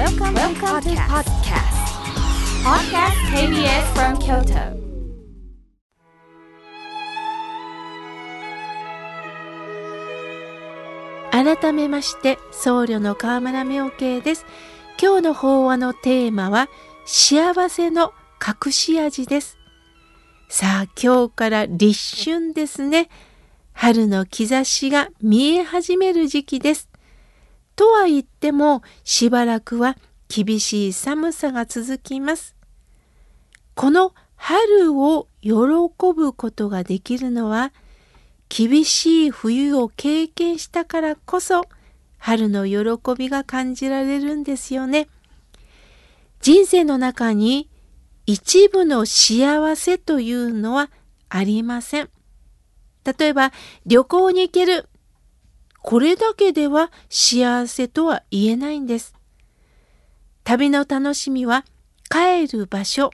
Welcome, Welcome to podcast. Podcast KBS from Kyoto. 改めまして僧侶の河村明慶です今日の法話のテーマは幸せの隠し味ですさあ今日から立春ですね春の兆しが見え始める時期ですとは言ってもしばらくは厳しい寒さが続きますこの春を喜ぶことができるのは厳しい冬を経験したからこそ春の喜びが感じられるんですよね。人生の中に一部の幸せというのはありません。例えば旅行に行ける。これだけでは幸せとは言えないんです。旅の楽しみは帰る場所。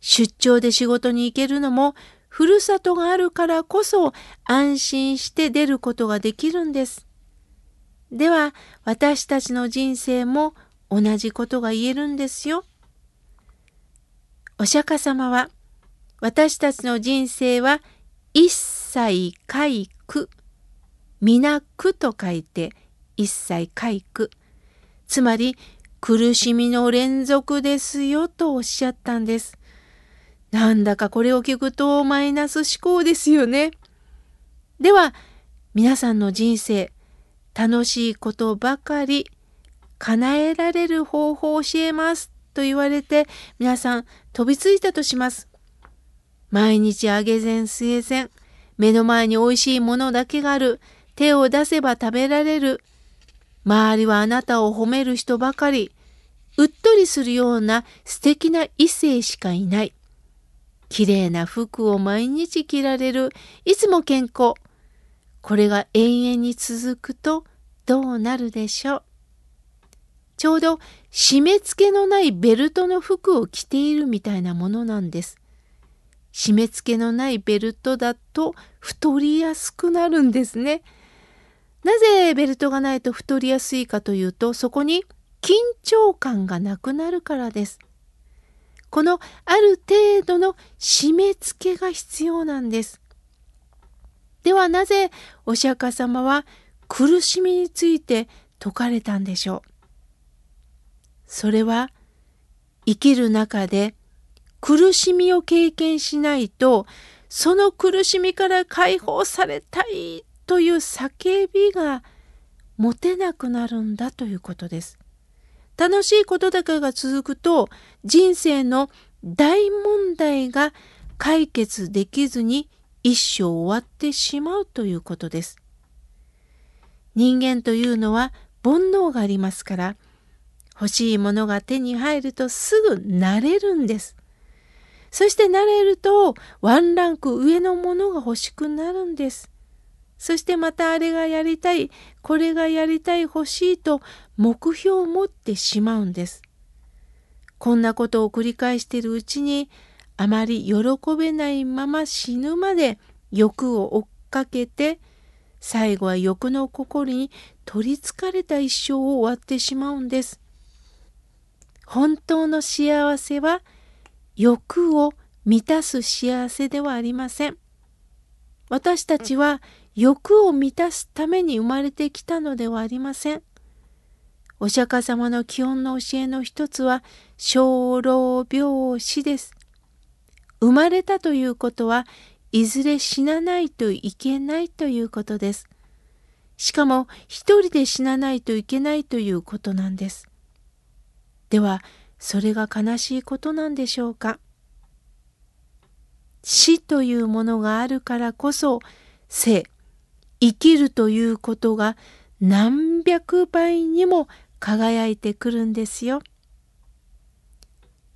出張で仕事に行けるのもふるさとがあるからこそ安心して出ることができるんです。では私たちの人生も同じことが言えるんですよ。お釈迦様は私たちの人生は一切皆苦皆苦と書いて一切皆苦つまり苦しみの連続ですよとおっしゃったんです。なんだかこれを聞くとマイナス思考ですよね。では皆さんの人生楽しいことばかり叶えられる方法を教えますと言われて皆さん飛びついたとします。毎日揚げ膳据え膳目の前に美味しいものだけがある手を出せば食べられる周りはあなたを褒める人ばかりうっとりするような素敵な異性しかいない綺麗な服を毎日着られる、いつも健康。これが永遠に続くとどうなるでしょう。ちょうど締め付けのないベルトの服を着ているみたいなものなんです。締め付けのないベルトだと太りやすくなるんですね。なぜベルトがないと太りやすいかというとそこに緊張感がなくなるからです。このある程度の締め付けが必要なんです。ではなぜお釈迦様は苦しみについて説かれたんでしょう。それは生きる中で苦しみを経験しないとその苦しみから解放されたいという叫びが持てなくなるんだということです。楽しいことだけが続くと人生の大問題が解決できずに一生終わってしまうということです。人間というのは煩悩がありますから欲しいものが手に入るとすぐ慣れるんです。そして慣れるとワンランク上のものが欲しくなるんです。そしてまたあれがやりたい、これがやりたい欲しいと目標を持ってしまうんです。こんなことを繰り返しているうちにあまり喜べないまま死ぬまで欲を追っかけて最後は欲の心に取りつかれた一生を終わってしまうんです。本当の幸せは欲を満たす幸せではありません。私たちは欲を満たすために生まれてきたのではありません。お釈迦様の基本の教えの一つは生老病死です。生まれたということはいずれ死なないといけないということです。しかも一人で死なないといけないということなんです。ではそれが悲しいことなんでしょうか死というものがあるからこそ生生きるということが何百倍にも輝いてくるんですよ。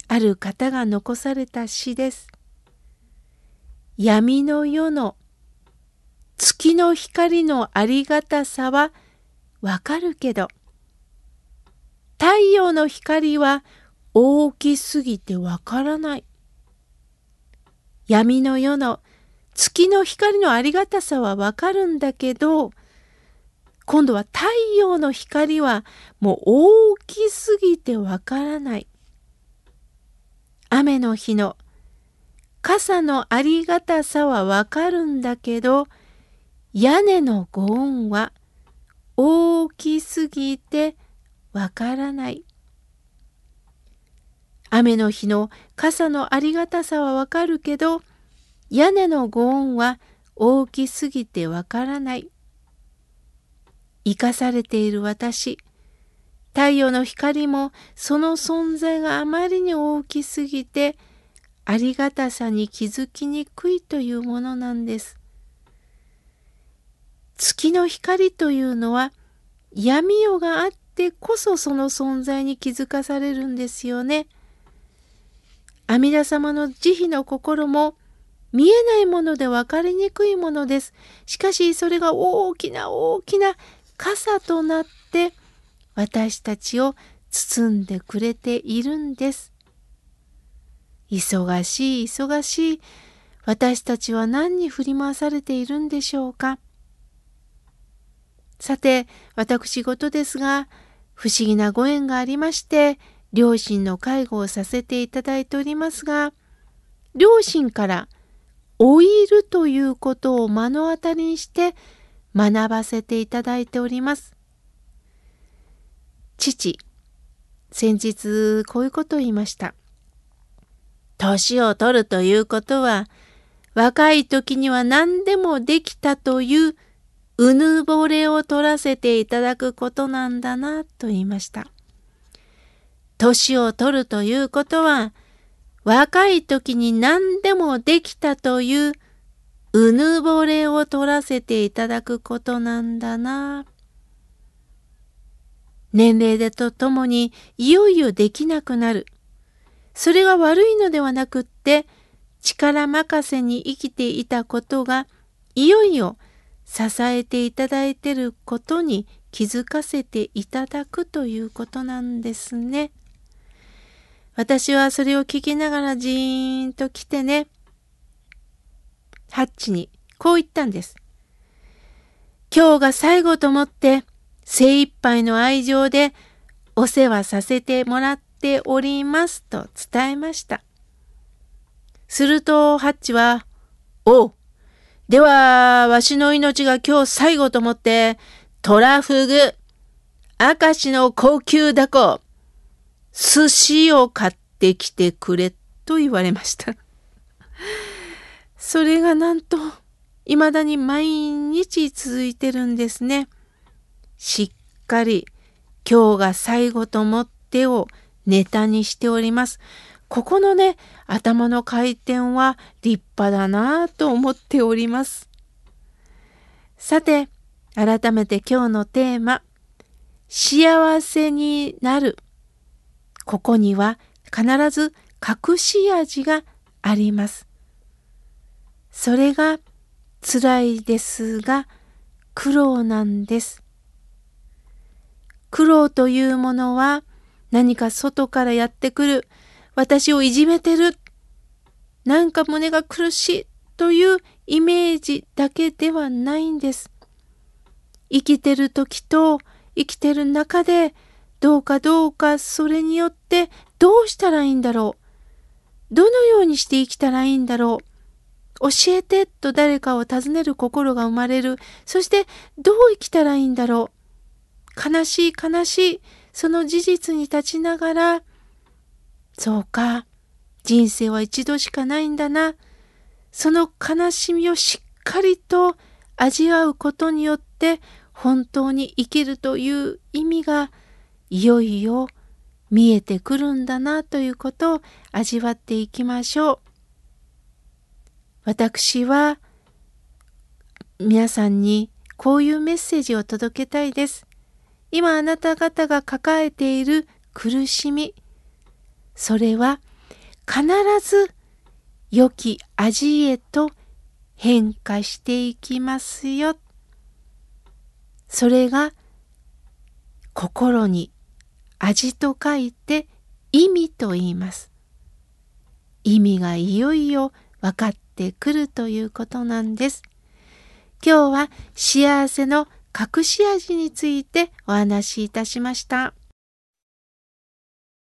ある方が残された詩です。闇の世の月の光のありがたさはわかるけど太陽の光は大きすぎてわからない。闇の世の月の光のありがたさはわかるんだけど今度は太陽の光はもう大きすぎてわからない。雨の日の傘のありがたさはわかるんだけど、屋根のご恩は大きすぎてわからない。雨の日の傘のありがたさはわかるけど、屋根のご恩は大きすぎてわからない。生かされている私、太陽の光もその存在があまりに大きすぎて、ありがたさに気づきにくいというものなんです。月の光というのは闇夜があってこそその存在に気づかされるんですよね。阿弥陀様の慈悲の心も見えないもので分かりにくいものです。しかしそれが大きな大きな傘となって私たちを包んでくれているんです。忙しい忙しい私たちは何に振り回されているんでしょうかさて、私事ですが、不思議なご縁がありまして、両親の介護をさせていただいておりますが、両親から老いるということを目の当たりにして学ばせていただいております。父、先日こういうことを言いました。年を取るということは、若い時には何でもできたといううぬぼれを取らせていただくことなんだなと言いました。年を取るということは、若い時に何でもできたといううぬぼれを取らせていただくことなんだな。年齢でとともにいよいよできなくなる。それが悪いのではなくって、力任せに生きていたことがいよいよ支えていただいてることに気づかせていただくということなんですね。私はそれを聞きながらじーんと来てね、ハッチにこう言ったんです。今日が最後と思って精一杯の愛情でお世話させてもらっておりますと伝えました。するとハッチは、おう、では、わしの命が今日最後と思って、トラフグ、明石の高級ダコ、寿司を買ってきてくれと言われました。それがなんと、未だに毎日続いてるんですね。しっかり今日が最後と思ってをネタにしております。ここのね、頭の回転は立派だなぁと思っております。さて、改めて今日のテーマ、幸せになる。ここには必ず隠し味があります。それが辛いですが苦労なんです。苦労というものは何か外からやってくる私をいじめてる。なんか胸が苦しいというイメージだけではないんです。生きてる時と生きてる中でどうかどうかそれによってどうしたらいいんだろう。どのようにして生きたらいいんだろう。教えてと誰かを尋ねる心が生まれる。そしてどう生きたらいいんだろう。悲しい悲しいその事実に立ちながらそうか。人生は一度しかないんだな。その悲しみをしっかりと味わうことによって本当に生きるという意味がいよいよ見えてくるんだなということを味わっていきましょう。私は皆さんにこういうメッセージを届けたいです。今あなた方が抱えている苦しみ、それは必ず良き味へと変化していきますよ。それが心に味と書いて意味と言います。意味がいよいよ分かってくるということなんです。今日は幸せの隠し味についてお話しいたしました。